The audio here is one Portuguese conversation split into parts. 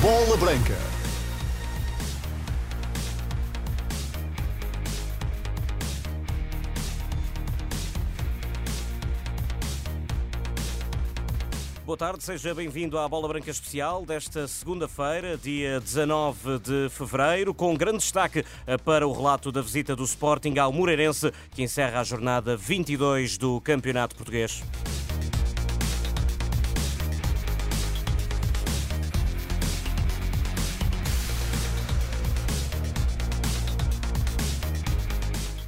Bola Branca. Boa tarde, seja bem-vindo à Bola Branca Especial desta segunda-feira, dia 19 de fevereiro, com grande destaque para o relato da visita do Sporting ao Moreirense, que encerra a jornada 22 do Campeonato Português.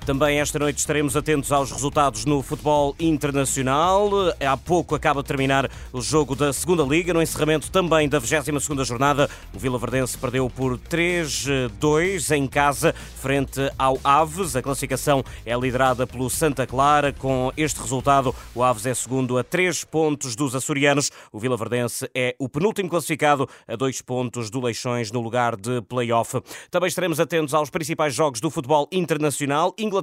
Também esta noite estaremos atentos aos resultados no futebol internacional. Há pouco acaba de terminar o jogo da Segunda Liga, no encerramento também da 22ª jornada. O Vila Verdense perdeu por 3-2 em casa, frente ao Aves. A classificação é liderada pelo Santa Clara. Com este resultado, o Aves é segundo a 3 pontos dos açorianos. O Vila Verdense é o penúltimo classificado a 2 pontos do Leixões no lugar de play-off. Também estaremos atentos aos principais jogos do futebol internacional. Inglaterra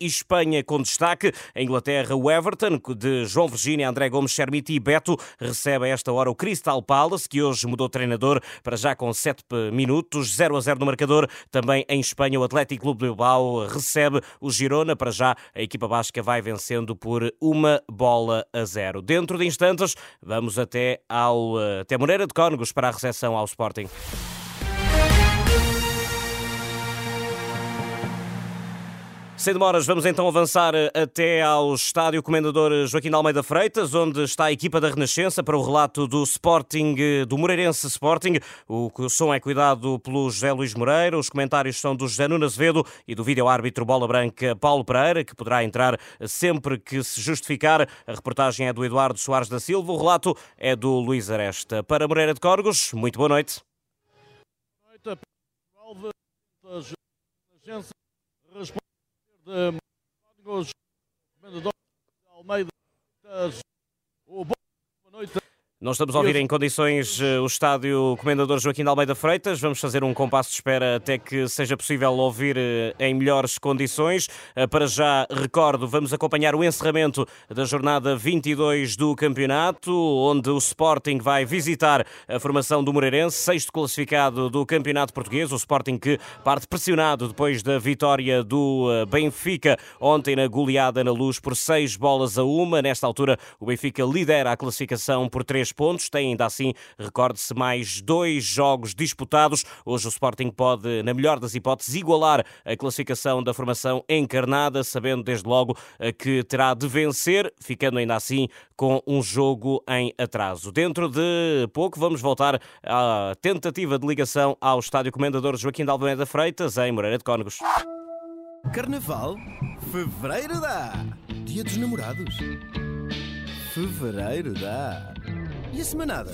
e Espanha com destaque. A Inglaterra, o Everton, de João Virgínia, André Gomes, Chermiti e Beto, recebe a esta hora o Crystal Palace, que hoje mudou treinador para já com 7 minutos, 0 a 0 no marcador. Também em Espanha, o Atlético Clube de Bilbao recebe o Girona. Para já, a equipa basca vai vencendo por uma bola a zero. Dentro de instantes, vamos até ao até Moreira de Cónegos para a recepção ao Sporting. Sem demoras, vamos então avançar eh, até ao estádio Comendador Joaquim de Almeida Freitas, onde está a equipa da Renascença para o relato do Sporting, eh, do Moreirense Sporting. O som é cuidado pelo José Luís Moreira, os comentários são do José Nuno Azevedo e do vídeo-árbitro Bola Branca Paulo Pereira, que poderá entrar sempre que se justificar. A reportagem é do Eduardo Soares da Silva, o relato é do Luís Aresta. Para Moreira de Córgos, muito boa noite. Boa noite, de Códigos, Comendador Almeida, o boa noite. Não estamos a ouvir em condições eh, o estádio Comendador Joaquim de Almeida Freitas. Vamos fazer um compasso de espera até que seja possível ouvir eh, em melhores condições. Eh, para já, recordo, vamos acompanhar o encerramento da jornada 22 do campeonato, onde o Sporting vai visitar a formação do Moreirense, sexto classificado do campeonato português. O Sporting que parte pressionado depois da vitória do Benfica ontem na goleada na luz por seis bolas a uma. Nesta altura, o Benfica lidera a classificação por três pontos. Tem ainda assim, recorde-se, mais dois jogos disputados. Hoje o Sporting pode, na melhor das hipóteses, igualar a classificação da formação encarnada, sabendo desde logo eh, que terá de vencer, ficando ainda assim com um jogo em atraso. Dentro de pouco vamos voltar à tentativa de ligação ao Estádio Comendador Joaquim de Almeida Freitas, em Moreira de Cónegos. Carnaval, fevereiro dá. Dia dos namorados. Fevereiro dá. E a semanada?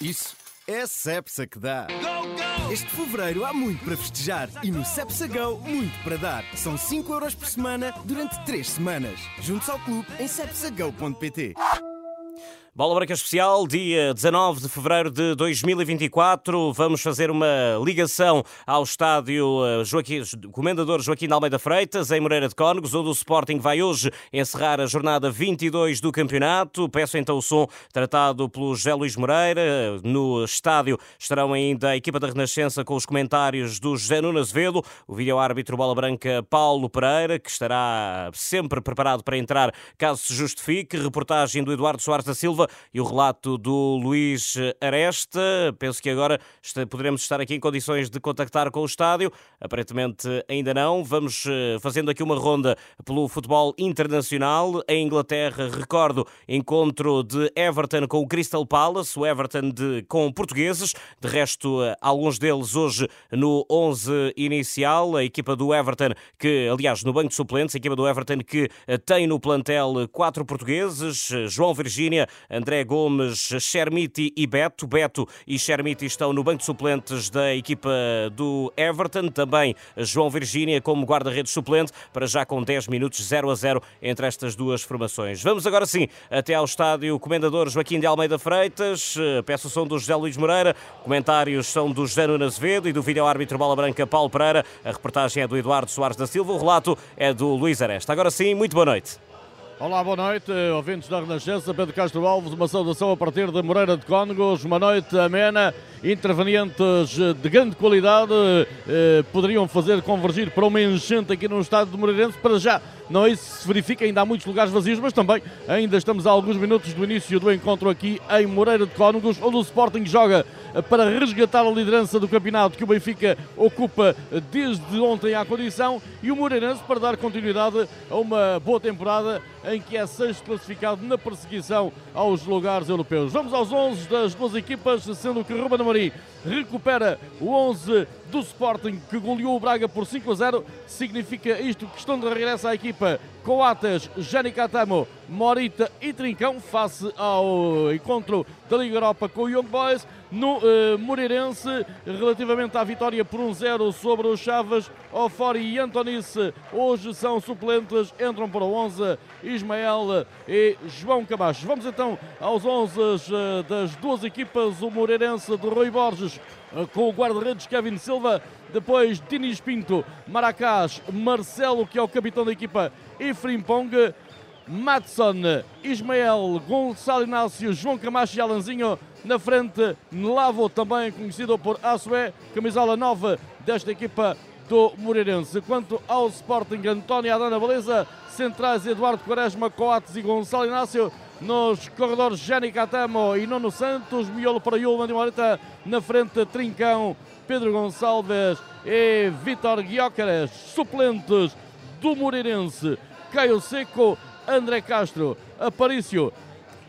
Isso é a Cepsa que dá. Go, go! Este fevereiro há muito para festejar e no Cepsa Go, muito para dar. São 5 euros por semana durante 3 semanas. Juntos ao clube em cepsago.pt. Bola Branca Especial, dia 19 de fevereiro de 2024. Vamos fazer uma ligação ao estádio eh, Joaquim, Comendador Joaquim de Almeida Freitas, em Moreira de Cónegos, onde o Sporting vai hoje encerrar a jornada 22 do campeonato. Peço então o som tratado pelo José Luís Moreira. No estádio estarão ainda a equipa da Renascença com os comentários do José Nuno Azevedo, o vídeo-árbitro Bola Branca Paulo Pereira, que estará sempre preparado para entrar caso se justifique. Reportagem do Eduardo Soares da Silva e o relato do Luís Aresta. Penso que agora poderemos estar aqui em condições de contactar com o estádio. Aparentemente ainda não. Vamos eh, fazendo aqui uma ronda pelo futebol internacional. Em Inglaterra, recordo, encontro de Everton com o Crystal Palace, o Everton de, com portugueses. De resto, eh, alguns deles hoje no 11 inicial. A equipa do Everton, que aliás no banco de suplentes, a equipa do Everton que eh, tem no plantel quatro portugueses, João Virgínia, André Gomes, Chermiti e Beto. Beto e Chermiti estão no banco de suplentes da equipa do Everton. Também João Virgínia como guarda-redes suplente, para já com 10 minutos 0 a 0 entre estas duas formações. Vamos agora sim até ao estádio Comendador Joaquim de Almeida Freitas. Peço o som do José Luís Moreira. Comentários são do José Nuno Azevedo e do vídeo-árbitro Bola Branca Paulo Pereira. A reportagem é do Eduardo Soares da Silva. O relato é do Luís Aresta. Agora sim, muito boa noite. Olá, boa noite, ouvintes da Renascença, Pedro Castro Alves, uma saudação a partir de Moreira de Cónegos, uma noite amena, intervenientes de grande qualidade eh, poderiam fazer convergir para uma enchente aqui no estado de Moreirense, para já não é isso que se verifica, ainda há muitos lugares vazios, mas também ainda estamos a alguns minutos do início do encontro aqui em Moreira de Cónegos, onde o Sporting joga para resgatar a liderança do campeonato que o Benfica ocupa desde ontem à condição e o Moreirense para dar continuidade a uma boa temporada em que é sexto classificado na perseguição aos lugares europeus. Vamos aos 11 das duas equipas, sendo que Ruben Amorim recupera o 11 do Sporting que goleou o Braga por 5 a 0. Significa isto que estão de regresso à equipa Coates, Jani Catamo, Morita e Trincão face ao encontro da Liga Europa com o Young Boys no uh, Moreirense relativamente à vitória por 1-0 sobre os Chaves, Ofori e Antonice hoje são suplentes, entram para o 11 Ismael e João Camacho. Vamos então aos 11 uh, das duas equipas, o Moreirense de Rui Borges uh, com o guarda-redes Kevin Silva, depois Dinis Pinto, Maracás, Marcelo que é o capitão da equipa e Frimpong, Matson, Ismael, Gonçalo Inácio, João Camacho e Alanzinho. Na frente, Nlavo, também conhecido por Assué, camisola nova desta equipa do Moreirense. Quanto ao Sporting, António Adana Beleza, centrais Eduardo Quaresma, Coates e Gonçalo Inácio. Nos corredores, Jani Catamo e Nuno Santos, Miolo para Yulman de Morita. Na frente, Trincão, Pedro Gonçalves e Vitor Guiócaras. Suplentes do Moreirense, Caio Seco, André Castro, Aparício,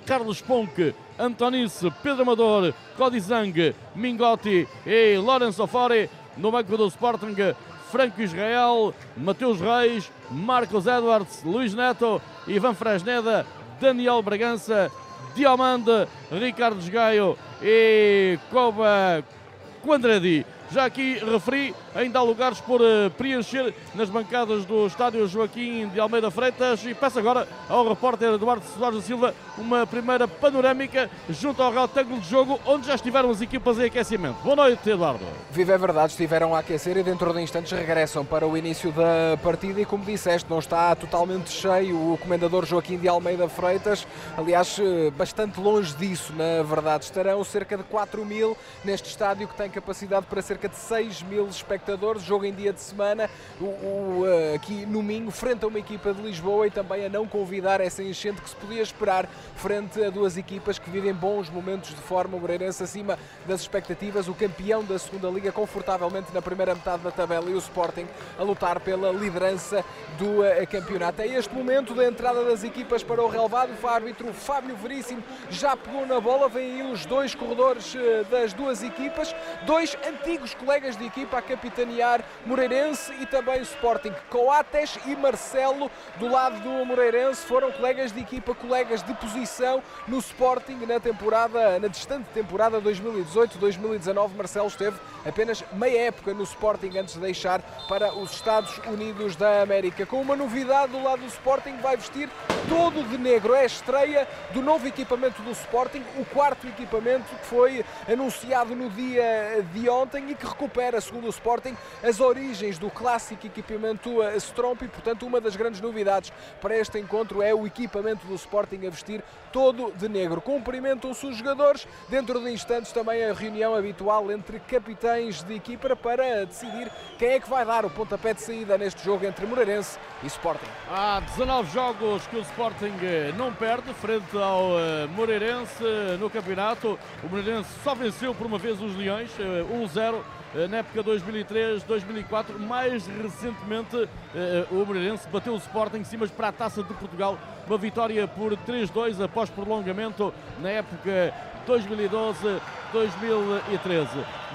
Carlos Ponque, Antonice, Pedro Amador, Codizang, Mingotti e Lourenço Fore. No banco do Sporting, Franco Israel, Mateus Reis, Marcos Edwards, Luís Neto, Ivan Fresneda, Daniel Bragança, Diomande, Ricardo Gaio e Coba Quandradi. Já aqui referi, ainda há lugares por uh, preencher nas bancadas do estádio Joaquim de Almeida Freitas e peço agora ao repórter Eduardo Soares da Silva uma primeira panorâmica junto ao retângulo de jogo onde já estiveram as equipas em aquecimento. Boa noite, Eduardo. Viva é verdade, estiveram a aquecer e dentro de instantes regressam para o início da partida e como disseste, não está totalmente cheio o comendador Joaquim de Almeida Freitas, aliás, eh, bastante longe disso, na verdade. Estarão cerca de 4 mil neste estádio que tem capacidade para ser cerca de 6 mil espectadores, jogo em dia de semana, o, o, uh, aqui no Minho, frente a uma equipa de Lisboa e também a não convidar essa enchente que se podia esperar frente a duas equipas que vivem bons momentos de forma, o Moreirense acima das expectativas, o campeão da segunda Liga confortavelmente na primeira metade da tabela e o Sporting a lutar pela liderança do uh, campeonato. É este momento da entrada das equipas para o relevado, o árbitro Fábio Veríssimo já pegou na bola, vem aí os dois corredores uh, das duas equipas, dois antigos colegas de equipa a capitanear Moreirense e também Sporting. Coates e Marcelo, do lado do Moreirense, foram colegas de equipa, colegas de posição no Sporting na temporada, na distante temporada 2018-2019. Marcelo esteve apenas meia época no Sporting antes de deixar para os Estados Unidos da América. Com uma novidade do lado do Sporting, vai vestir todo de negro. É a estreia do novo equipamento do Sporting, o quarto equipamento que foi anunciado no dia de ontem e que recupera, segundo o Sporting, as origens do clássico equipamento Stromp e, portanto, uma das grandes novidades para este encontro é o equipamento do Sporting a vestir todo de negro. Cumprimentam-se os jogadores, dentro de instantes também a reunião habitual entre capitães de equipa para decidir quem é que vai dar o pontapé de saída neste jogo entre Moreirense e Sporting. Há 19 jogos que o Sporting eh, não perde frente ao eh, Moreirense no campeonato. O Moreirense só venceu por uma vez os Leões, 1-0 eh, eh, na época 2003-2004. Mais recentemente, eh, o Moreirense bateu o Sporting em cima para a Taça de Portugal. Uma vitória por 3-2 após prolongamento na época 2012 2013.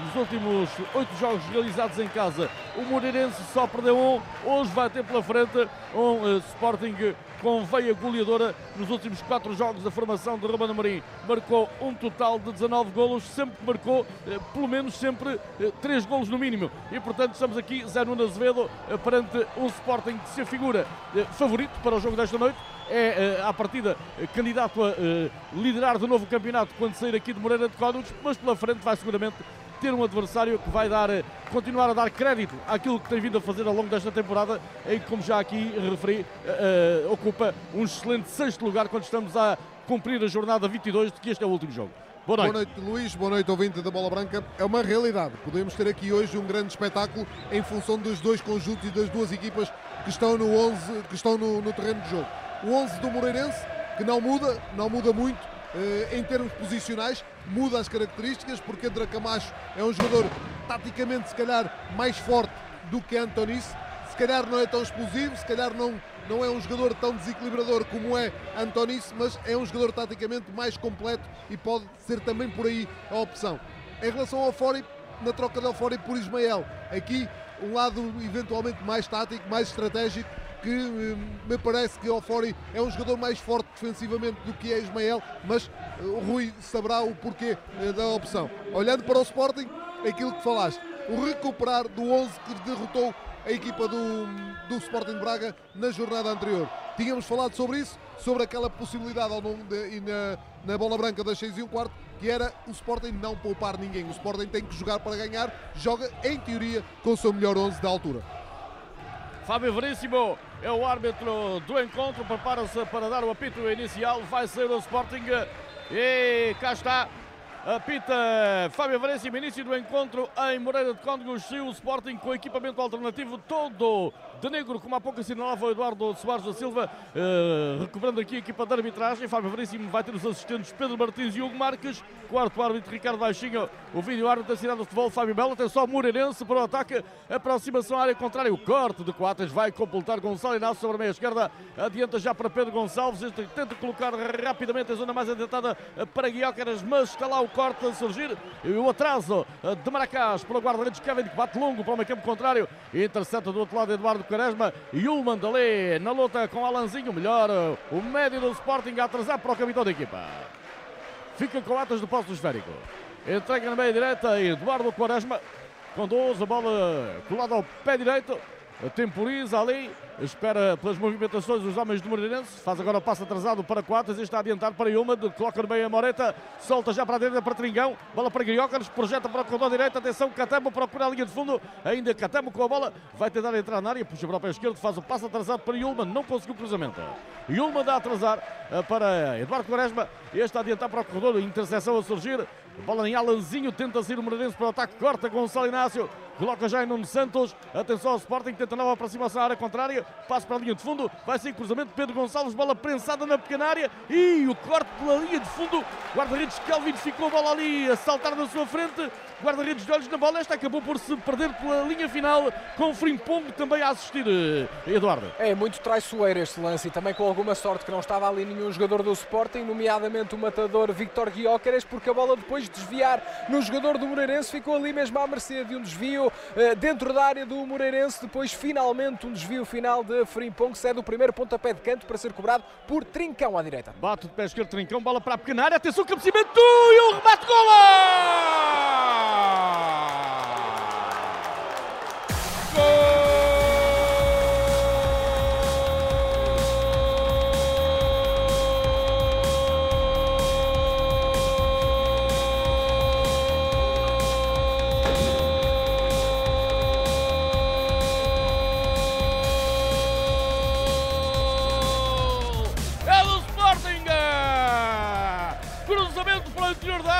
Nos últimos oito jogos realizados em casa, o Moreirense só perdeu um. Hoje vai ter pela frente um uh, Sporting com veia goleadora nos últimos quatro jogos da formação de Ruben Amorim. Marcou um total de 19 golos, sempre marcou uh, pelo menos sempre uh, três golos no mínimo. E portanto estamos aqui, Zé Nuno Azevedo, perante um Sporting que se afigura favorito para o jogo desta noite é, à partida, candidato a liderar de novo campeonato quando sair aqui de Moreira de Códigos, mas pela frente vai seguramente ter um adversário que vai dar, continuar a dar crédito àquilo que tem vindo a fazer ao longo desta temporada, em que, como já aqui referi, uh, ocupa um excelente sexto lugar quando estamos a cumprir a jornada 22 de que este é o último jogo. Boa noite. Boa noite, Luís. Boa noite, ouvinte da Bola Branca. É uma realidade. Podemos ter aqui hoje um grande espetáculo em função dos dois conjuntos e das duas equipas que estão no 11, que estão no, no terreno de jogo. O 11 do Moreirense, que não muda, não muda muito eh, em termos posicionais, muda as características, porque André Camacho é um jogador taticamente, se calhar, mais forte do que Antonice. Se calhar não é tão explosivo, se calhar não não é um jogador tão desequilibrador como é Antonice, mas é um jogador taticamente mais completo e pode ser também por aí a opção. Em relação ao Fori, na troca de Fori por Ismael, aqui um lado eventualmente mais tático, mais estratégico, que hum, me parece que o Fori é um jogador mais forte defensivamente do que é Ismael, mas eh, o Rui saberá o porquê eh, da opção. Olhando para o Sporting, aquilo que falaste, o recuperar do 11 que derrotou a equipa do, do Sporting Braga na jornada anterior. Tínhamos falado sobre isso, sobre aquela possibilidade ao longo de, na, na bola branca das 6 e um quarto, que era o Sporting não poupar ninguém. O Sporting tem que jogar para ganhar, joga em teoria com o seu melhor 11 da altura. Fábio Veríssimo é o árbitro do encontro, prepara-se para dar o apito inicial, vai ser o Sporting. E cá está Apita Fábio Veríssimo, início do encontro em Moreira de Cóndegos, o Sporting com equipamento alternativo todo de negro, como há pouco assinalava o Eduardo Soares da Silva, uh, recuperando aqui a equipa de arbitragem. Fábio Veríssimo vai ter os assistentes Pedro Martins e Hugo Marques, quarto árbitro Ricardo Baixinho, o vídeo árbitro da cidade do futebol Fábio Belo, atenção Moreirense para o ataque, aproximação à área contrária, o corte de Coates vai completar Gonçalo Inácio sobre a meia esquerda, adianta já para Pedro Gonçalves, tenta colocar rapidamente a zona mais adiantada para Guiócaras, mas está lá o corte a surgir, e o atraso de Maracás pelo guarda-redes Kevin, que bate longo para o meio campo contrário, intercepta do outro lado Eduardo Quaresma e o Mandalé na luta com Alanzinho, melhor, o médio do Sporting a atrasar para o capitão da equipa. Fica com atas do posto esférico. Entrega na meia direita Eduardo Quaresma, conduz a bola colada ao pé direito, temporiza ali espera pelas movimentações dos homens do Moreirense, faz agora o passo atrasado para Coates, está adiantado para Yuma, coloca no meio a Moreta, solta já para a direita para Tringão, bola para Griócares, projeta para o condão direito, atenção, Catamo procura a linha de fundo, ainda Catamo com a bola, vai tentar entrar na área, puxa para o pé esquerdo, faz o passo atrasado para Yulman, não conseguiu cruzamento. Yulman dá a atrasar eh, para Eduardo Quaresma, este a adiantar para o corredor, interseção a surgir, bola em Alanzinho, tenta sair o Moreirense para o ataque, corta Gonçalo Inácio, coloca já em Nuno Santos, atenção ao Sporting, tenta nova aproximação à área contrária, passo para a linha de fundo, vai ser cruzamento, Pedro Gonçalves, bola prensada na pequena área e o corte pela linha de fundo, guarda-redes Kelvin ficou a bola ali a saltar na sua frente, guarda-redes de olhos na bola, esta acabou por se perder pela linha final, com o Frimpong também a assistir, eh, Eduardo. É muito traiçoeiro este lance e também com alguma sorte que não estava ali nenhum jogador do Sporting, nomeadamente o matador Victor Guióqueres, porque a bola depois de desviar no jogador do Moreirense ficou ali mesmo à mercê de um desvio eh, dentro da área do Moreirense, depois finalmente um desvio final de Frimpong, cede o primeiro pontapé de canto para ser cobrado por Trincão à direita. Bate de pé esquerdo Trincão, bola para a pequena área, atenção, cabeceamento e o remate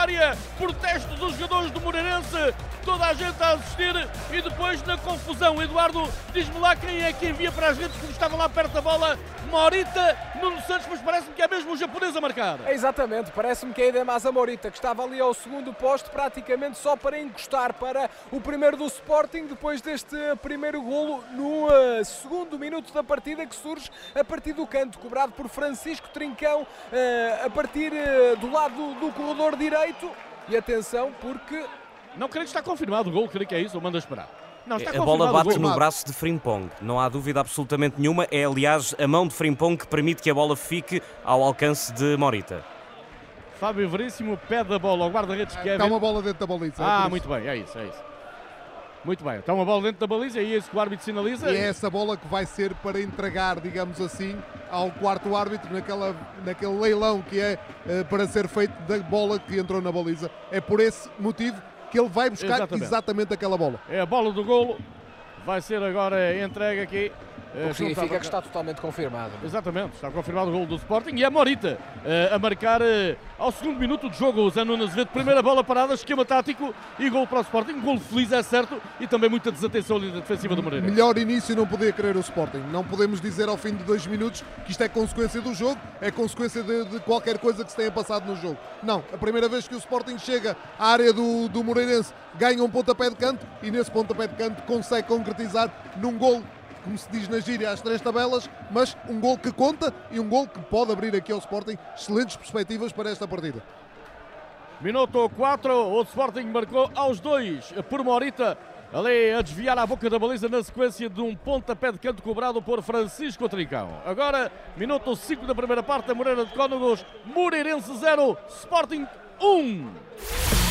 gola! protesto dos jogadores do toda a gente a assistir e depois na confusão. Eduardo, diz-me lá quem é que envia para as redes que estava lá perto da bola. Morita, Nuno Santos, mas parece-me que é mesmo o japonês a marcar. É exatamente, parece-me que é Idemasa Morita, que estava ali ao segundo posto, praticamente só para encostar para o primeiro do Sporting, depois deste primeiro golo no uh, segundo minuto da partida, que surge a partir do canto, cobrado por Francisco Trincão, uh, a partir uh, do lado do, do corredor direito. E atenção, porque. Não creio que está confirmado o gol, creio que é isso, ou manda esperar. Não, a bola bate no braço de Frimpong, não há dúvida absolutamente nenhuma. É, aliás, a mão de Frimpong que permite que a bola fique ao alcance de Morita. Fábio Veríssimo pede a bola ao guarda-redes Kevin. Está uma bola dentro da baliza. É ah, é muito bem, é isso, é isso. Muito bem, está uma bola dentro da baliza e é isso que o árbitro sinaliza. E é essa bola que vai ser para entregar, digamos assim, ao quarto árbitro naquela, naquele leilão que é uh, para ser feito da bola que entrou na baliza. É por esse motivo que ele vai buscar Exatamente. exatamente aquela bola. É a bola do golo. Vai ser agora entregue aqui. O que significa que está totalmente confirmado. Exatamente, está confirmado o gol do Sporting e é Morita eh, a marcar eh, ao segundo minuto de jogo. O Zé Nunes Azevedo, primeira bola parada, esquema tático e gol para o Sporting. Gol feliz, é certo, e também muita desatenção ali da defensiva do Moreira. Melhor início não podia querer o Sporting. Não podemos dizer ao fim de dois minutos que isto é consequência do jogo, é consequência de, de qualquer coisa que se tenha passado no jogo. Não, a primeira vez que o Sporting chega à área do, do Moreirense ganha um pontapé de canto e nesse pontapé de canto consegue concretizar num gol como se diz na gíria, às três tabelas, mas um gol que conta e um gol que pode abrir aqui ao Sporting excelentes perspectivas para esta partida. Minuto 4, o Sporting marcou aos dois por Morita. Ali a desviar a boca da baliza na sequência de um pontapé de canto cobrado por Francisco Trincão. Agora, minuto 5 da primeira parte, Moreira de Cónegos, Moreirense 0, Sporting 1.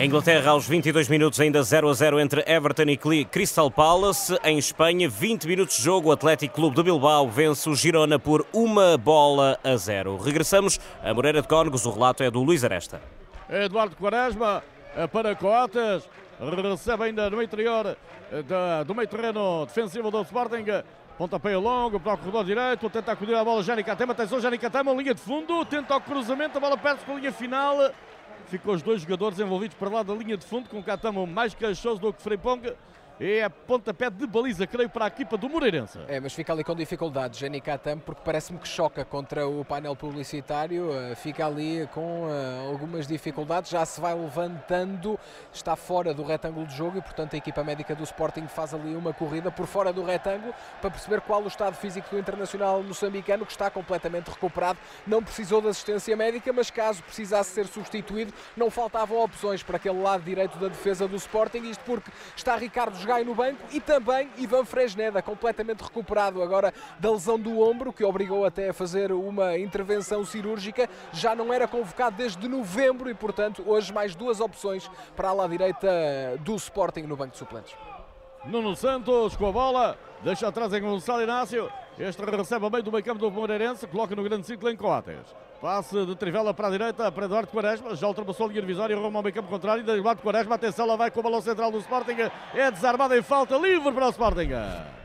Em Inglaterra, aos 22 minutos, ainda 0 a 0 entre Everton e Crystal Palace. Em Espanha, 20 minutos de jogo, o Atlético Clube de Bilbao vence o Girona por uma bola a zero. Regressamos a Moreira de Cónegos, o relato é do Luís Aresta. Eduardo Quaresma eh, para Coates, recebe ainda no interior eh, do meio terreno defensivo do Sporting. Pontapé longo para o corredor direito, tenta acudir a bola Jani Catema, atenção Jani Catema, linha de fundo, tenta o cruzamento, a bola perde-se a linha final. Ficou os dois jogadores envolvidos para lá da linha de fundo, com Catamo mais queixoso do que Freipong. É pontapé de baliza, creio, para a equipa do Moreirense. É, mas fica ali com dificuldade, Jenny Katam, porque parece-me que choca contra o painel publicitário, eh, fica ali com uh, algumas dificuldades, já se vai levantando, está fora do retângulo de jogo e, portanto, a equipa médica do Sporting faz ali uma corrida por fora do retângulo para perceber qual o estado físico do internacional moçambicano, que está completamente recuperado, não precisou de assistência médica, mas caso precisasse ser substituído, não faltavam opções para aquele lado direito da defesa do Sporting, isto porque está Ricardo Gai no banco e também Ivan Fresneda, completamente recuperado agora da lesão do ombro, que obrigou até a fazer uma intervenção cirúrgica. Já não era convocado desde novembro e, portanto, hoje mais duas opções para a lá direita do Sporting no banco de suplentes. Nuno Santos com a bola, deixa atrás em Gonçalo Inácio. Este recebe a meio do meio campo do Moreirense, coloca no grande círculo em Coates. Passe de Trivela para a direita, para Eduardo Quaresma, já ultrapassou a linha divisória, rumo ao meio campo contrário, de Eduardo Quaresma, atenção, lá vai com o balão central do Sporting, é desarmado em falta, livre para o Sporting.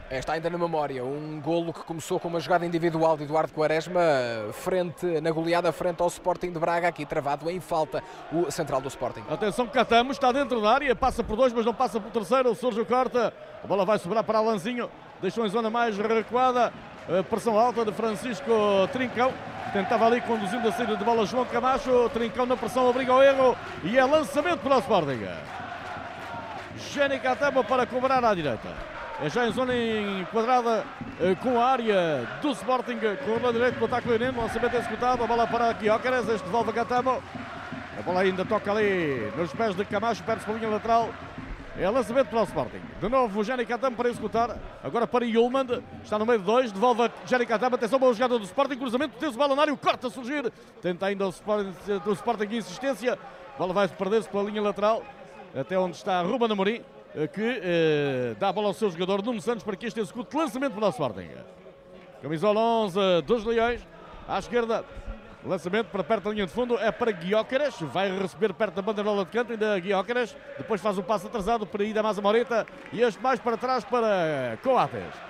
Está ainda na memória um golo que começou com uma jogada individual de Eduardo Quaresma frente, na goleada frente ao Sporting de Braga, aqui travado em falta o central do Sporting. Atenção, Catamos está dentro da área, passa por dois, mas não passa por terceiro, surge o corte, a bola vai sobrar para Alanzinho, deixou em zona mais recuada, pressão alta de Francisco Trincão, tentava ali conduzindo a saída de bola João Camacho, Trincão na pressão, obriga ao erro e é lançamento para o Sporting. Jenny Catama para cobrar à direita. É já em zona enquadrada eh, com a área do Sporting, corredor direito do ataque Leonino, lançamento executado, a bola para Guiócaras, este devolve a. A bola ainda toca ali nos pés de Camacho, perde-se para a linha lateral. É lançamento para o Sporting. De novo o Jani Catamo para executar. Agora para Yulman. Está no meio de dois. Devolve a Jani Catamo. Atenção, boa jogada do Sporting. Cruzamento. Tem o balonário. Corta a surgir. Tenta ainda o Sporting, do Sporting insistência. A bola vai perder-se pela linha lateral. Até onde está Ruben Amorim. Que eh, dá a bola ao seu jogador Nuno Santos para que este execute lançamento para o Sporting. Camisola 11 dos Leões. À esquerda. Lançamento para perto da linha de fundo é para Guiócaras, vai receber perto da banderola de canto, ainda Guiócaras, depois faz o passo atrasado para Ida Masa Moreta e este mais para trás para Coates.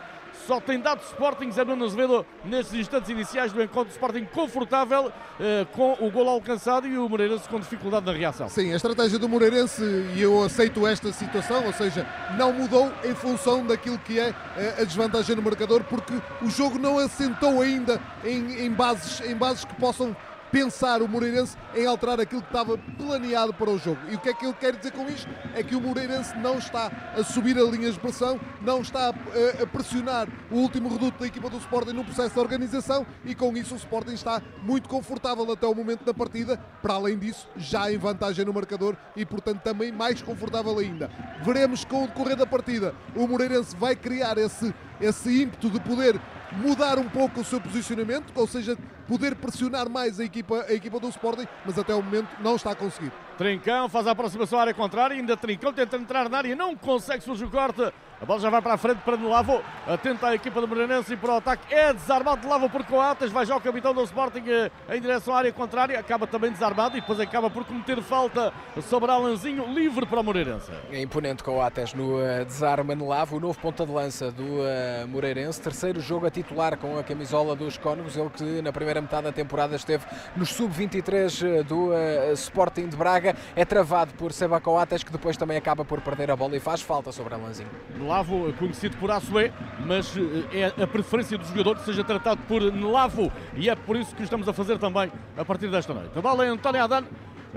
Só tem dado Sporting Zé Nuno Azevedo nestes instantes iniciais do encontro Sporting confortável eh, com o gol alcançado e o Moreirense com dificuldade na reação. Sim, a estratégia do Moreirense, e eu aceito esta situação, ou seja, não mudou em função daquilo que é eh, a desvantagem no marcador, porque o jogo não assentou ainda em, em bases, em bases que possam pensar o Moreirense em alterar aquilo que estava planeado para o jogo. E o que é que eu quero dizer com isto? É que o Moreirense não está a subir a linha de pressão, não está a, a pressionar o último reduto da equipa do Sporting no processo de organização e com isso o Sporting está muito confortável até o momento da partida, para além disso, já em vantagem no marcador e portanto também mais confortável ainda. Veremos com o decorrer da partida, o Moreirense vai criar esse, esse ímpeto de poder mudar um pouco o seu posicionamento, ou seja, poder pressionar mais a equipa, a equipa do Sporting, mas até o momento não está a conseguir. Trincão faz a aproximação à área contrária, ainda Trincão tenta entrar na área, não consegue surgir o corte. A bola já vai para a frente para Nelavo. Atenta a equipa do Moreirense e para o ataque. É desarmado de Lavo por Coates. Vai já o capitão do Sporting eh, em direção à área contrária. Acaba também desarmado e depois acaba por cometer falta sobre Alanzinho. Livre para o Moreirense. É imponente Coates no uh, desarme Nelavo. O novo ponta de lança do uh, Moreirense. Terceiro jogo a titular com a camisola dos Cónegos. Ele que na primeira metade da temporada esteve nos sub-23 do Sporting de Braga. É travado por Seba Coates que depois também acaba por perder a bola e faz falta sobre Alanzinho. Nelavo, conhecido por Açoé, mas é a preferência do jogador que seja tratado por Nelavo e é por isso que estamos a fazer também a partir desta noite. A bola é António Adan,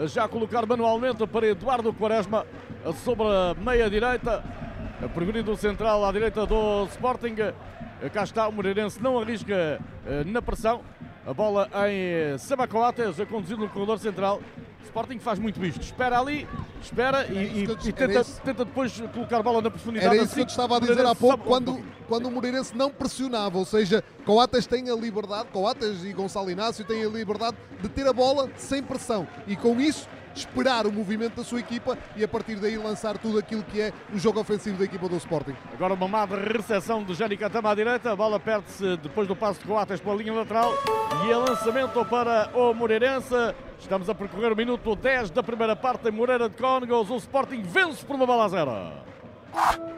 já a colocar manualmente para Eduardo Quaresma sobre a meia-direita, progredindo o central à direita do Sporting. Cá está, o Moreirense não arrisca na pressão. A bola em Sabacoates, a conduzir no corredor central. Sporting faz muito isto. Espera ali, espera e, e, e tenta, tenta, depois colocar a bola na profundidade. Era isso que eu te estava a dizer há pouco, quando, quando o Moreirense não pressionava, ou seja, Coates tem a liberdade, Coates e Gonçalo Inácio têm a liberdade de ter a bola sem pressão e com isso esperar o movimento da sua equipa e a partir daí lançar tudo aquilo que é o jogo ofensivo da equipa do Sporting. Agora uma má recepção de Jani Catama à direita, a bola perde-se depois do passo de Coates pela linha lateral e é lançamento para o Moreirense. Estamos a percorrer o minuto 10 da primeira parte em Moreira de Cónegos. O Sporting vence por uma bola a zero.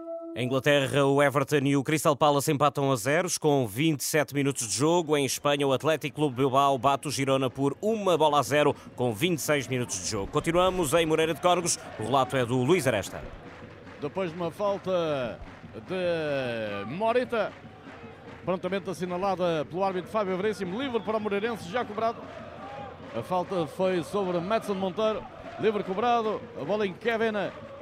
Em Inglaterra, o Everton e o Crystal Palace empatam a zeros com 27 minutos de jogo. Em Espanha, o Atlético Clube Bilbao bate o Girona por uma bola a zero com 26 minutos de jogo. Continuamos em Moreira de Cónegos. O relato é do Luís Aresta. Depois de uma falta de Morita, prontamente assinalada pelo árbitro Fábio Veríssimo, livre para o Moreirense, já cobrado. A falta foi sobre Madison Monteiro, livre cobrado. A bola em Kevin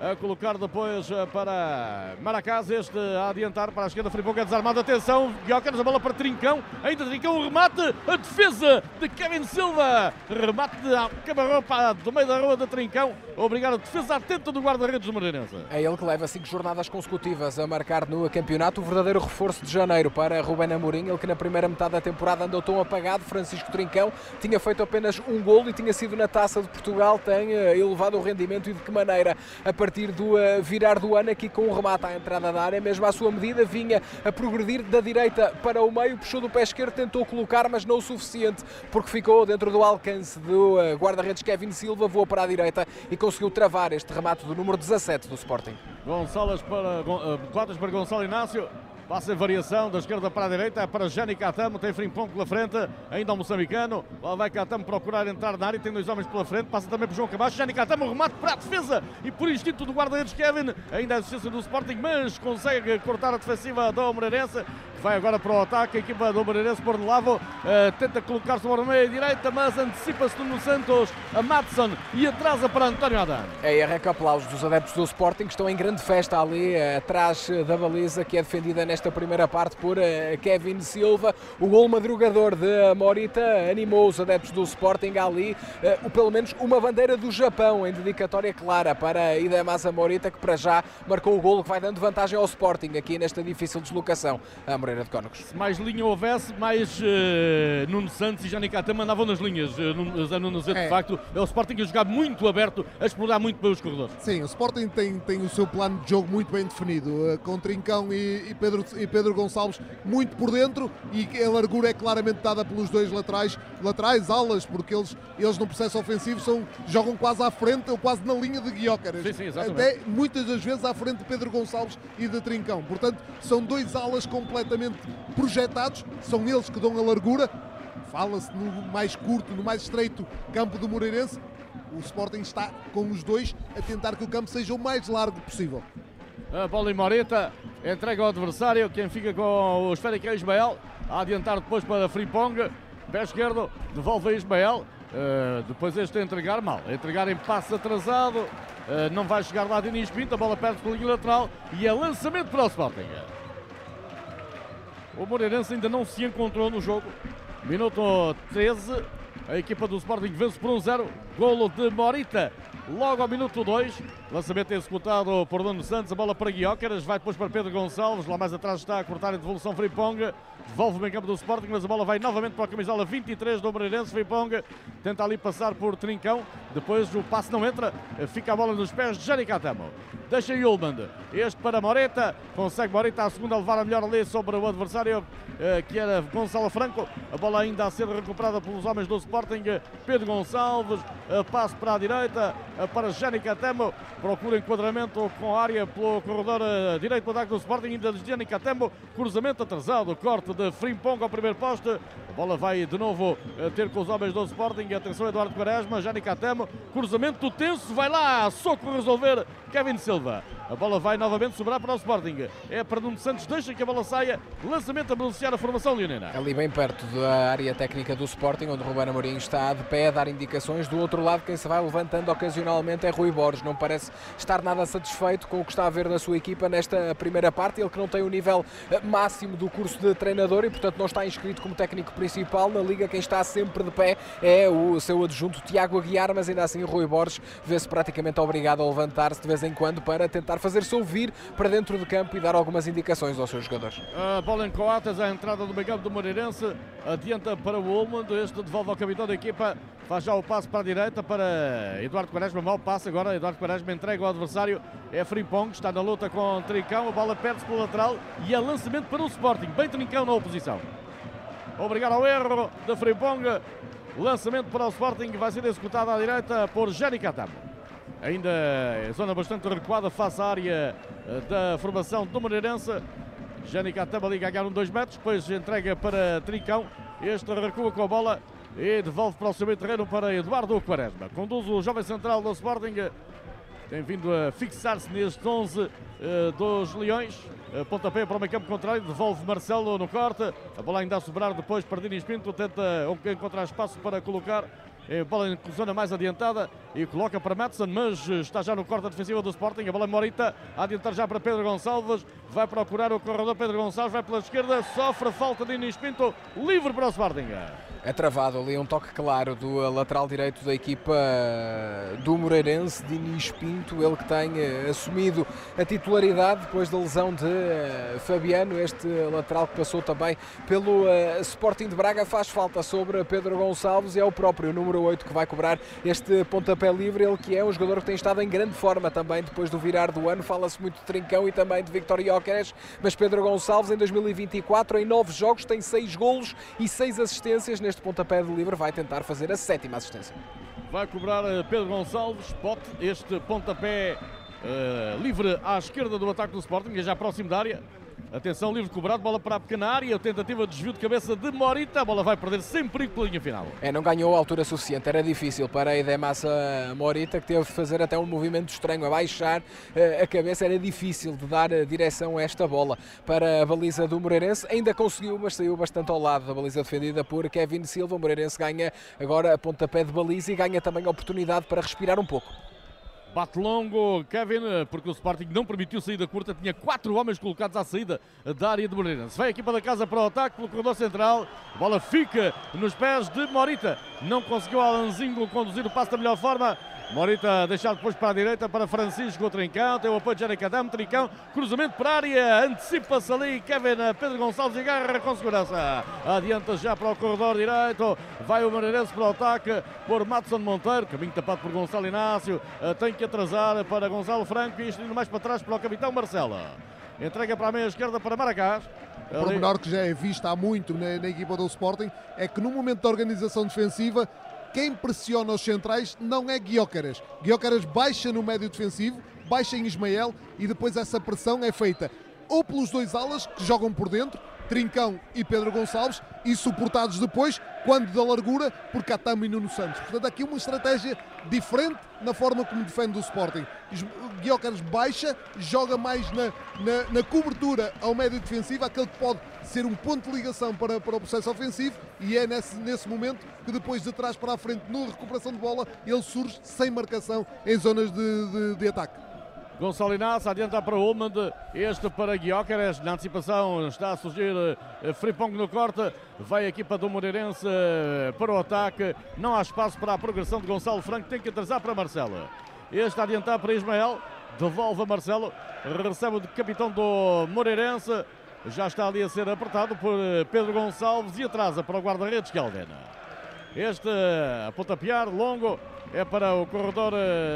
a colocar depois para Maracás, este a adiantar para a esquerda, Friponga desarmado, atenção, Guiocas, a bola para Trincão, ainda Trincão, o remate, a defesa de Kevin Silva, remate de Camarropa do meio da rua de Trincão, obrigado defesa atenta do guarda-redes do Moreirense. É ele que leva cinco jornadas consecutivas a marcar no campeonato, o verdadeiro reforço de janeiro para Rubén Amorim, ele que na primeira metade da temporada andou tão apagado, Francisco Trincão tinha feito apenas um gol e tinha sido na Taça de Portugal, tem elevado o rendimento e de que maneira a partir do uh, virar do ano, aqui com o remate à entrada da área, mesmo à sua medida, vinha a progredir da direita para o meio, puxou do pé esquerdo, tentou colocar, mas não o suficiente, porque ficou dentro do alcance do uh, guarda-redes Kevin Silva, voou para a direita e conseguiu travar este remate do número 17 do Sporting. Gonçalves para, uh, Cotas para Gonçalo Inácio. Passa em variação da esquerda para a direita, é para Jani Catamo, tem Frimpong pela frente, ainda o moçambicano. Lá vai Catamo procurar entrar na área, tem dois homens pela frente, passa também para João Camacho. Jani Catamo, remate para a defesa e por instinto do guarda-redes Kevin, ainda a assistência do Sporting, mas consegue cortar a defensiva do Moreirense, vai agora para o ataque. A equipa do Moreirense por Lavo uh, tenta colocar-se a meia direita, mas antecipa-se no Santos a Matson e atrasa para António Adam. É, arranca aplausos dos adeptos do Sporting que estão em grande festa ali uh, atrás da baliza que é defendida nesta primeira parte por Kevin Silva. O gol madrugador de Morita animou os adeptos do Sporting ali, o, pelo menos uma bandeira do Japão em dedicatória clara para Idemasa Morita, que para já marcou o gol que vai dando vantagem ao Sporting aqui nesta difícil deslocação a Moreira de Cónegos. Se mais linha houvesse, mais uh, Nuno Santos e Jani Catama andavam nas linhas. Uh, Nuno Zé, de é. facto, é o Sporting a jogar muito aberto, a explorar muito bem os corredores. Sim, o Sporting tem, tem o seu plano de jogo muito bem definido, uh, com Trincão e, e Pedro e Pedro Gonçalves muito por dentro e a largura é claramente dada pelos dois laterais, laterais, alas, porque eles, eles no processo ofensivo são, jogam quase à frente ou quase na linha de Guiócaras. Sim, sim, Até muitas das vezes à frente de Pedro Gonçalves e de Trincão. Portanto, são dois alas completamente projetados, são eles que dão a largura. Fala-se no mais curto, no mais estreito campo do Moreirense. O Sporting está com os dois a tentar que o campo seja o mais largo possível. A bola em Moreta entrega ao adversário, quem fica com o esférico é Ismael, a adiantar depois para Fripong, pé esquerdo, devolve a Ismael, uh, depois este a entregar mal, a entregar em passe atrasado, uh, não vai chegar lá Diniz Pinto, a bola perde pela linha lateral e é lançamento para o Sporting. O Moreirense ainda não se encontrou no jogo, minuto 13, A equipa do Sporting vence por 1-0. Golo de Morita. Logo ao minuto 2. Lançamento executado por Nuno Santos. A bola para Guiócaras. Vai depois para Pedro Gonçalves. Lá mais atrás está a cortar a devolução Friponga. Devolve bem campo do Sporting, mas a bola vai novamente para a camisola 23 do Moreirense. Friponga tenta ali passar por Trincão. Depois o passe não entra. Fica a bola nos pés de Jani Catamo. Deixa Yulman. Este para Moreta. Consegue Moreta a segunda levar a melhor ali sobre o adversário eh, que era Gonçalo Franco. A bola ainda a ser recuperada pelos homens do Sporting. Pedro Gonçalves. Passe para a direita para Jani Catamo. Procura enquadramento com a área pelo corredor eh, direito do ataque do Sporting. Ainda de Jani. Cruzamento atrasado. Corte de Frimpong ao primeiro poste. Bola vai de novo eh, ter com os homens do Sporting. Atenção, Eduardo Quaresma. Jani Catamo. Cruzamento tenso. Vai lá. Soco resolver. Kevin Silva. A bola vai novamente sobrar para o Sporting. É para Nuno Santos, deixa que a bola saia. Lançamento a beneficiar a formação leonina. Ali bem perto da área técnica do Sporting, onde Ruben Amorim está de pé a dar indicações. Do outro lado, quem se vai levantando ocasionalmente é Rui Borges. Não parece estar nada satisfeito com o que está a ver da sua equipa nesta primeira parte. Ele que não tem o nível eh, máximo do curso de treinador e, portanto, não está inscrito como técnico principal na Liga. Quem está sempre de pé é o seu adjunto Tiago Aguiar, mas ainda assim Rui Borges vê-se praticamente obrigado a levantar-se de vez em quando para tentar fazer-se ouvir para dentro do campo e dar algumas indicações aos seus jogadores. A bola em Coates, a entrada do meio do Moreirense, adianta para o Olmond, este devolve ao capitão da equipa, faz já o passo para a direita para Eduardo Quaresma, mau passo agora, Eduardo Quaresma entrega ao adversário, é Frimpong, está na luta com Trincão, a bola perde-se pelo lateral e é lançamento para o Sporting, bem Trincão na oposição. Obrigado ao erro de Frimpong, lançamento para o Sporting, vai ser executado à direita por Jani Catamo. Ainda é zona bastante recuada face à área eh, da formação do Moreirense. Jani Catama ali ganhar um 2 metros, depois entrega para Trincão. Este recua com a bola e devolve para o seu meio terreno para Eduardo Quaresma. Conduz o jovem central do Sporting. Tem vindo a fixar-se neste 11 uh, dos Leões. Uh, pontapé para o meio campo contrário, devolve Marcelo no corte. A bola ainda a sobrar depois para Dini Pinto, tenta encontrar espaço para colocar é, bola em zona mais adiantada e coloca para Madsen, mas está já no corte defensiva do Sporting. A bola é Morita a adiantar já para Pedro Gonçalves. Vai procurar o corredor Pedro Gonçalves, vai pela esquerda, sofre falta de Inês Pinto, livre para o Sporting. É travado ali um toque claro do eh, lateral direito da equipa eh, do Moreirense, Diniz Pinto, ele que tem eh, assumido a titularidade depois da lesão de Fabiano, este lateral que passou também pelo Sporting de Braga, faz falta sobre Pedro Gonçalves e é o próprio número 8 que vai cobrar este pontapé livre, ele que é um jogador que tem estado em grande forma também depois do virar do ano, fala-se muito de Trincão e também de Victor Jóqueres, mas Pedro Gonçalves em 2024 em 9 jogos tem 6 golos e 6 assistências neste pontapé de livre vai tentar fazer a sétima assistência. Vai cobrar eh, Pedro Gonçalves, pote este pontapé uh, livre à esquerda do ataque do Sporting, é já próximo da área. Atenção, livre cobrado, bola para a pequena área, tentativa de desvio de cabeça de Morita, a bola vai perder sem perigo pela linha final. É, não ganhou a altura suficiente, era difícil para a Edemassa Morita, que teve de fazer até um movimento estranho, a baixar uh, a cabeça, era difícil de dar a direção a esta bola para a baliza do Moreirense, ainda conseguiu, mas saiu bastante ao lado da baliza defendida por Kevin Silva, o Moreirense ganha agora a pontapé de baliza e ganha também a oportunidade para respirar um pouco. Bate longo Kevin, porque o Sporting não permitiu saída curta, tinha quatro homens colocados à saída da área de Moreirense. Vai a equipa da casa para o ataque pelo corredor central, a bola fica nos pés de Morita, não conseguiu Alanzinho conduzir o passo da melhor forma, Morita deixado depois para a direita para Francisco Trincão, tem o apoio de Jeric Adam, Trincão, cruzamento para a área, antecipa-se ali Kevin Pedro Gonçalves e agarra com segurança. Adianta já para o corredor direito, vai o Moreirense para o ataque por Matson Monteiro, caminho tapado por Gonçalo Inácio, eh, tem que atrasar para Gonçalo Franco e isto indo mais para trás para o capitão Marcelo. Entrega para a meia esquerda para Maracás. O pormenor que já é visto há muito na, na equipa do Sporting é que no momento da organização defensiva quem pressiona os centrais não é Guiócaras. Guiócaras baixa no médio defensivo, baixa em Ismael e depois essa pressão é feita ou pelos dois alas que jogam por dentro, Trincão e Pedro Gonçalves, e suportados depois, quando da largura, por Catamo e Nuno Santos. Portanto, aqui uma estratégia diferente na forma como defende o Sporting. Guiócaras baixa, joga mais na, na, na, cobertura ao médio defensivo, aquele que pode ser um ponto de ligação para, para o processo ofensivo, e é nesse, nesse momento que depois de trás para a frente, na recuperação de bola, ele surge sem marcação em zonas de, de, de ataque. Gonçalo Inácio adianta para Ulmand, este para Guióqueres, na antecipação está a surgir uh, Fripong no corte, vai a equipa do Moreirense uh, para o ataque, não há espaço para a progressão de Gonçalo Franco, tem que atrasar para Marcelo. Este a adiantar para Ismael, devolve a Marcelo, recebe o capitão do Moreirense, já está ali a ser apertado por Pedro Gonçalves e atrasa para o guarda-redes Calvena. Este a pontapear, longo, é para o corredor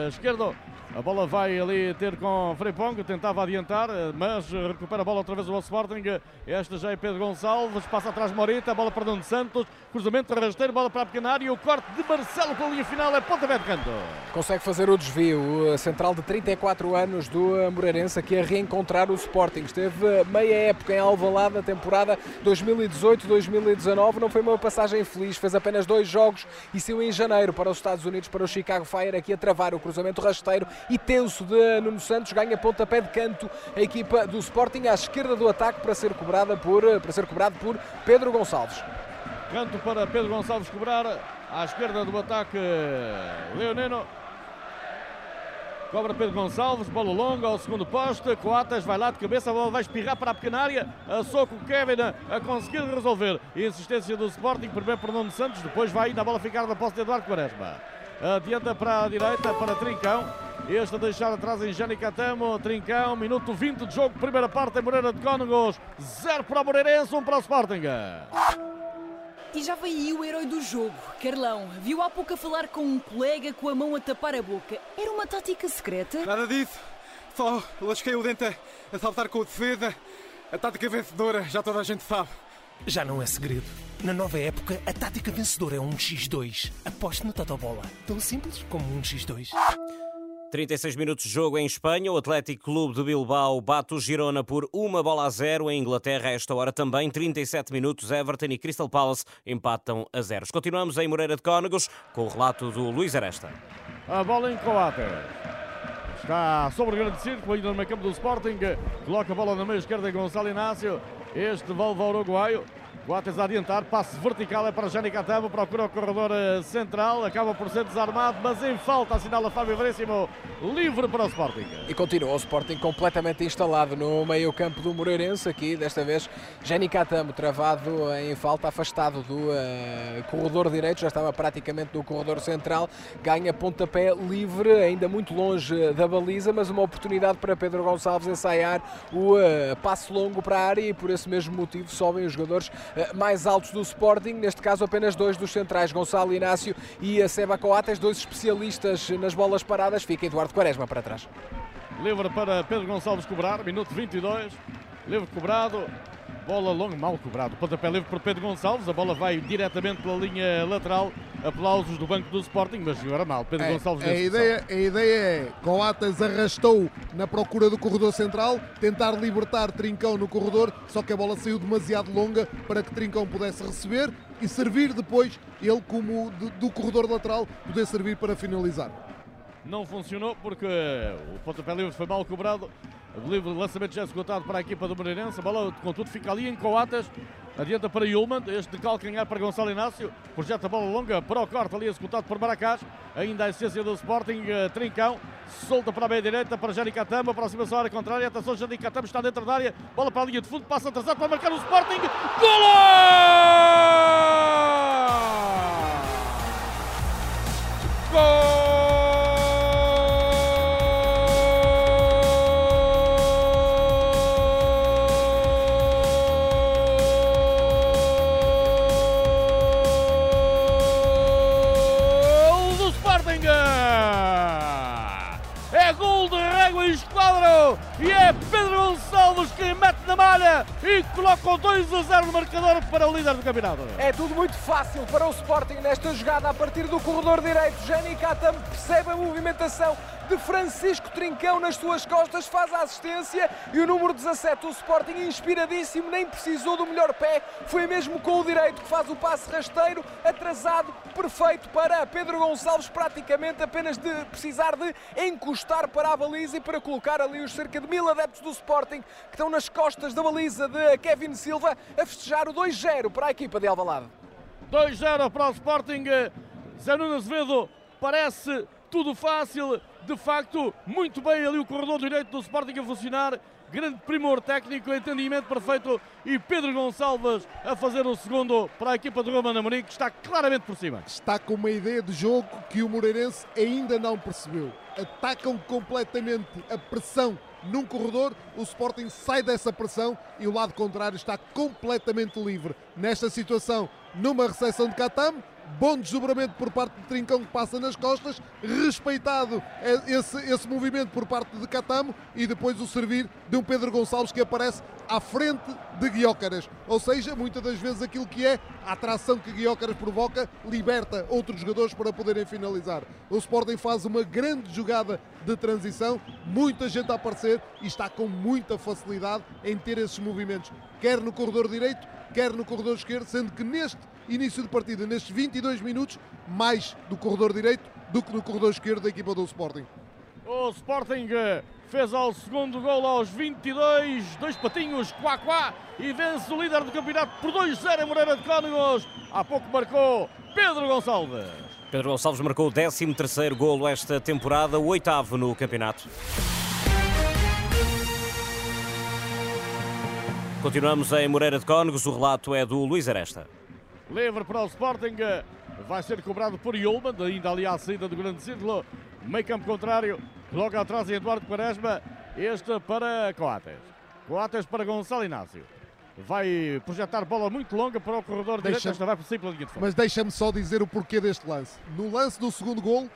esquerdo a bola vai ali ter com Freipong, tentava adiantar, mas recupera a bola outra vez o Sporting. Esta já é Pedro Gonçalves, passa atrás Morita, a bola para Dom Santos, cruzamento rasteiro, bola para a pequena área e o corte de Marcelo pela linha final é pontapé de canto. Consegue fazer o desvio, o central de 34 anos do Moreirense aqui a reencontrar o Sporting. Esteve meia época em Alvalade na temporada 2018-2019, não foi uma passagem feliz, fez apenas dois jogos e saiu em janeiro para os Estados Unidos, para o Chicago Fire, aqui a travar o cruzamento rasteiro e tenso de Nuno Santos, ganha pontapé de canto a equipa do Sporting à esquerda do ataque para ser cobrada por para ser cobrado por Pedro Gonçalves. Canto para Pedro Gonçalves cobrar à esquerda do ataque Leonino. Cobra Pedro Gonçalves, bola longa ao segundo poste. Coates vai lá de cabeça, a bola vai espirrar para a pequena área. A soco Kevin a conseguir resolver. Insistência do Sporting, primeiro por Nuno Santos, depois vai ainda a bola ficar na posse de Eduardo Quaresma. Adianta para a direita, para Trincão. Este a deixar atrás em Jani Catamo. Trincão, minuto 20 de jogo, primeira parte em Moreira de Cónegos. Zero para o Moreirense, um para o Sporting. E já veio aí o herói do jogo, Carlão. Viu há pouco a falar com um colega com a mão a tapar a boca. Era uma tática secreta? Nada disso. Só lasquei o dente a saltar com o defesa. A tática vencedora, já toda a gente sabe. Já não é segredo. Na nova época, a tática vencedora é um X2. Aposte no Totobola. Tão simples como um X2. 36 minutos de jogo em Espanha. O Atlético Clube de Bilbao bate o Girona por uma bola a zero. Em Inglaterra, a esta hora também, 37 minutos, Everton e Crystal Palace empatam a zeros. Continuamos em Moreira de Cónegos com o relato do Luís Aresta. A bola em Coates. Está sobre o grande círculo, ainda no meio campo do Sporting. Coloca a bola na meia esquerda em Gonçalo Inácio. Este volve ao uruguaio. Guates a adiantar, passe vertical é para Jani Catamo, procura o corredor eh, central, acaba por ser desarmado, mas em falta assinala Fábio Veríssimo, livre para o Sporting. E continua o Sporting completamente instalado no meio campo do Moreirense, aqui desta vez Jani Catamo travado em falta, afastado do uh, corredor direito, já estava praticamente no corredor central, ganha pontapé livre, ainda muito longe da baliza, mas uma oportunidade para Pedro Gonçalves ensaiar o uh, passe longo para a área e por esse mesmo motivo sobem os jogadores eh, mais altos do Sporting, neste caso apenas dois dos centrais, Gonçalo Inácio e a Seba Coates, dois especialistas nas bolas paradas, fica Eduardo Quaresma para trás. Livre para Pedro Gonçalves cobrar, minuto 22, livre cobrado, bola longa, mal cobrado, pontapé livre por Pedro Gonçalves, a bola vai diretamente pela linha lateral, aplausos do banco do Sporting, mas não era mal, Pedro é, Gonçalves... A ideia, a ideia é, Coates arrastou na procura do corredor central, tentar libertar Trincão no corredor, só que a bola saiu demasiado longa para que Trincão pudesse receber e servir depois, ele como do, do corredor lateral, poder servir para finalizar. Não funcionou porque o pontapé livre foi mal cobrado, livre lançamento já esgotado para a equipa do Moreirense. A bola, contudo, fica ali em Coates. Adianta para Yulman. Este de calcanhar para Gonçalo Inácio. Projeta a bola longa para o corte ali executado por Maracás. Ainda a essência do Sporting. Uh, Trincão. Solta para a meia direita para Jani Catamba. Aproxima-se a área contrária. Atenção, Jani Catamba está dentro da área. Bola para a linha de fundo. Passa atrasado para marcar o Sporting. Golo! Gol! E é Gonçalves quem mete na malha e coloca o 2 a 0 no marcador para o líder do campeonato. É tudo muito fácil para o Sporting nesta jogada a partir do corredor direito. Jani Katam percebe a movimentação de Francisco Trincão nas suas costas, faz a assistência e o número 17, o Sporting inspiradíssimo, nem precisou do melhor pé, foi mesmo com o direito que faz o passe rasteiro, atrasado, perfeito para Pedro Gonçalves, praticamente apenas de precisar de encostar para a baliza e para colocar ali os cerca de mil adeptos do Sporting que estão nas costas da baliza de Kevin Silva a festejar o 2-0 para a equipa de Alvalade. 2-0 para o Sporting, Zé Nuno Azevedo parece tudo fácil, de facto, muito bem ali o corredor direito do Sporting a funcionar, grande primor técnico, entendimento perfeito e Pedro Gonçalves a fazer o segundo para a equipa de Roma Amorim, que está claramente por cima. Está com uma ideia de jogo que o Moreirense ainda não percebeu. Atacam completamente a pressão num corredor, o Sporting sai dessa pressão e o lado contrário está completamente livre. Nesta situação, numa recepção de Catam, bom desdobramento por parte de Trincão que passa nas costas, respeitado esse, esse movimento por parte de Catamo e depois o servir de um Pedro Gonçalves que aparece à frente de Guiócaras. Ou seja, muitas das vezes aquilo que é a atração que Guiócaras provoca liberta outros jogadores para poderem finalizar. O Sporting faz uma grande jogada de transição, muita gente a aparecer e está com muita facilidade em ter esses movimentos, quer no corredor direito, quer no corredor esquerdo, sendo que neste início de partida, nestes 22 minutos, mais do corredor direito do que no corredor esquerdo da equipa do Sporting. O Sporting eh, fez ao segundo gol aos 22, dois patinhos, quá quá, e vence o líder do campeonato por 2-0 em Moreira de Cónigos. Há pouco marcou Pedro Gonçalves. Pedro Gonçalves marcou o 13 terceiro golo esta temporada, o oitavo no campeonato. Continuamos em Moreira de Cónegos, o relato é do Luís Aresta. Livre para o Sporting, vai ser cobrado por Yulman, ainda ali à saída do grande círculo, meio campo contrário, logo atrás Eduardo Quaresma, este para Coates. Coates para Gonçalo Inácio. Vai projetar bola muito longa para o corredor deixa direito, esta vai por cima linha de Mas deixa-me só dizer o porquê deste lance. No lance do segundo gol,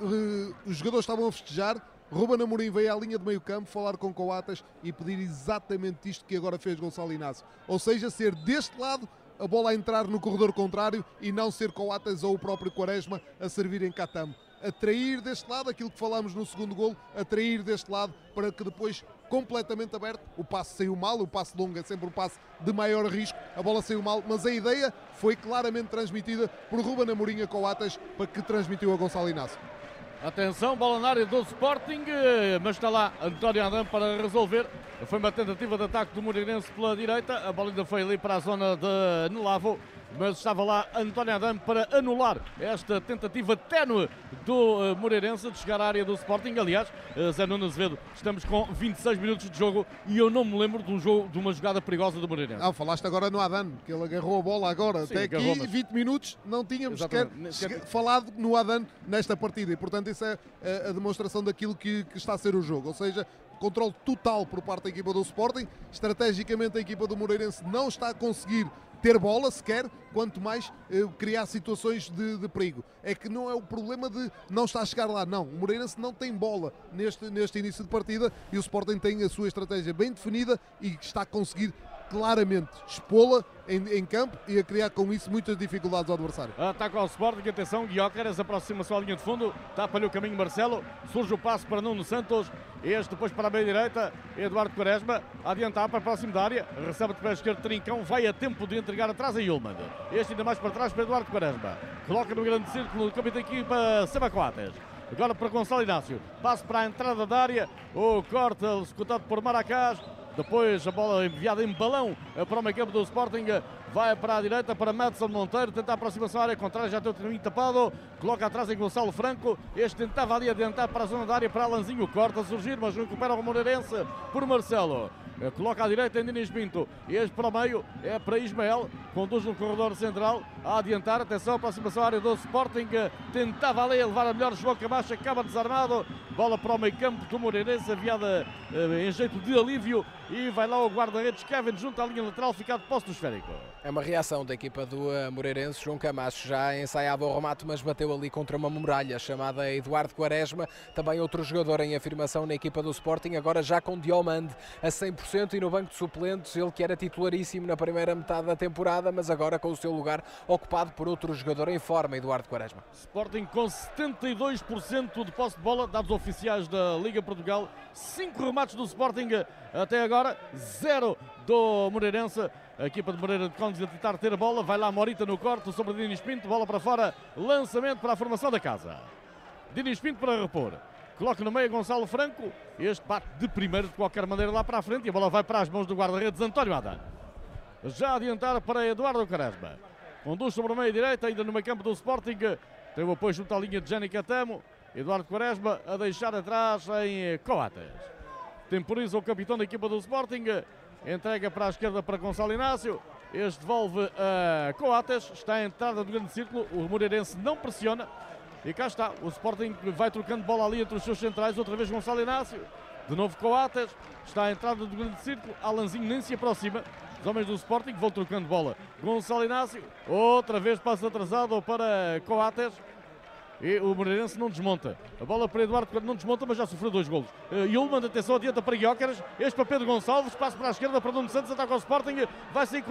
uh, os jogadores estavam a festejar, Ruben Amorim veio à linha de meio campo falar com Coates e pedir exatamente isto que agora fez Gonçalo Inácio. Ou seja, ser deste lado a bola a entrar no corredor contrário e não ser Coates ou o próprio Quaresma a servir em Catamo. Atrair deste lado aquilo que falámos no segundo gol, atrair deste lado para que depois completamente aberto. O passe saiu mal, o passe longo é sempre um passe de maior risco, a bola saiu mal, mas a ideia foi claramente transmitida por Ruben Amorim a Coates para que transmitiu a Gonçalo Inácio. Atenção, bola na área do Sporting, mas está lá António Adam para resolver. Foi uma tentativa de ataque do Moreirense pela direita, a bola ainda foi ali para a zona de Nelavo mas estava lá António Adam para anular esta tentativa ténue do uh, Moreirense de chegar à área do Sporting. Aliás, uh, Zé Nuno Azevedo, estamos com 26 minutos de jogo e eu não me lembro de, um jogo, de uma jogada perigosa do Moreirense. Ah, falaste agora no Adam, que ele agarrou a bola agora. Sim, Até aqui, mas... 20 minutos, não tínhamos sequer, sequer falado no Adam nesta partida e, portanto, isso é a, eh, a demonstração daquilo que, que está a ser o jogo. Ou seja, controle total por parte da equipa do Sporting. Estrategicamente, a equipa do Moreirense não está a conseguir ter bola sequer, quanto mais eh, criar situações de, de, perigo. É que não é o problema de não estar a chegar lá, não. O Moreirense não tem bola neste, neste início de partida e o Sporting tem a sua estratégia bem definida e está a conseguir claramente expô-la em, em, campo e a criar com isso muitas dificuldades ao adversário. Ataca ao Sporting, atenção, Guiócaras aproxima-se à linha de fundo, tapa-lhe o caminho Marcelo, surge o passo para Nuno Santos, este depois para a meia-direita, Eduardo Quaresma, adiantar para próximo da área, recebe de pé esquerdo Trincão, vai a tempo de entregar atrás a Yulman. Este ainda mais para trás para Eduardo Quaresma, coloca no grande círculo, capitão da equipa Seba Coates. Agora para Gonçalo Inácio, passo para a entrada da área, o corte executado por Maracás, depois a bola enviada em balão para o meio do Sporting. Vai para a direita para Madison Monteiro. Tenta a aproximação à área contrária. Já tem o caminho tapado. Coloca atrás em Gonçalo Franco. Este tentava ali adiantar para a zona da área para Alanzinho. Corta a surgir, mas recupera o Moreirense por Marcelo. Eh, coloca à direita em Dinis Pinto. Este para o meio é para Ismael. Conduz no corredor central a adiantar. Atenção, aproximação à área do Sporting. Tentava ali levar a melhor. João Camacho acaba desarmado. Bola para o meio campo do Moreirense. Aviada eh, em jeito de alívio. E vai lá o guarda-redes Kevin junto à linha lateral. Fica de posto do esférico. É uma reação da equipa do eh, Moreirense. João Camacho já ensaiava o remate, mas bateu ali contra uma muralha chamada Eduardo Quaresma. Também outro jogador em afirmação na equipa do Sporting. Agora já com Diomande a 100% e no banco de suplentes. Ele que era titularíssimo na primeira metade da temporada, mas agora com o seu lugar ocupado por outro jogador em forma, Eduardo Quaresma. Sporting com 72% de posse de bola, dados oficiais da Liga Portugal. Cinco remates do Sporting até agora, zero do Moreirense. A equipa de Moreira de Condes a tentar ter a bola. Vai lá Morita no corte sobre Dinis Pinto. Bola para fora. Lançamento para a formação da casa. Dinis Pinto para repor. Coloca no meio Gonçalo Franco. Este bate de primeiro de qualquer maneira lá para a frente. E a bola vai para as mãos do guarda-redes António Ada. Já adiantar para Eduardo Quaresma. Conduz sobre o meio direito, ainda no meio campo do Sporting. Tem o apoio junto à linha de Jenny Catamo. Eduardo Quaresma a deixar atrás em Coates. Temporiza o capitão da equipa do Sporting. Entrega para a esquerda para Gonçalo Inácio. Este devolve a Coates. Está à entrada do grande círculo. O Moreirense não pressiona. E cá está. O Sporting vai trocando bola ali entre os seus centrais. Outra vez Gonçalo Inácio. De novo Coates. Está à entrada do grande círculo. Alanzinho nem se aproxima. Os homens do Sporting vão trocando bola. Gonçalo Inácio. Outra vez passo atrasado para Coates. E o Moreirense não desmonta. A bola para Eduardo não desmonta, mas já sofreu dois golos. Uh, Yulman, atenção, adianta para Guiócaras. Este para Pedro Gonçalves. Passo para a esquerda para Nuno Santos. Ataca ao Sporting. Vai sair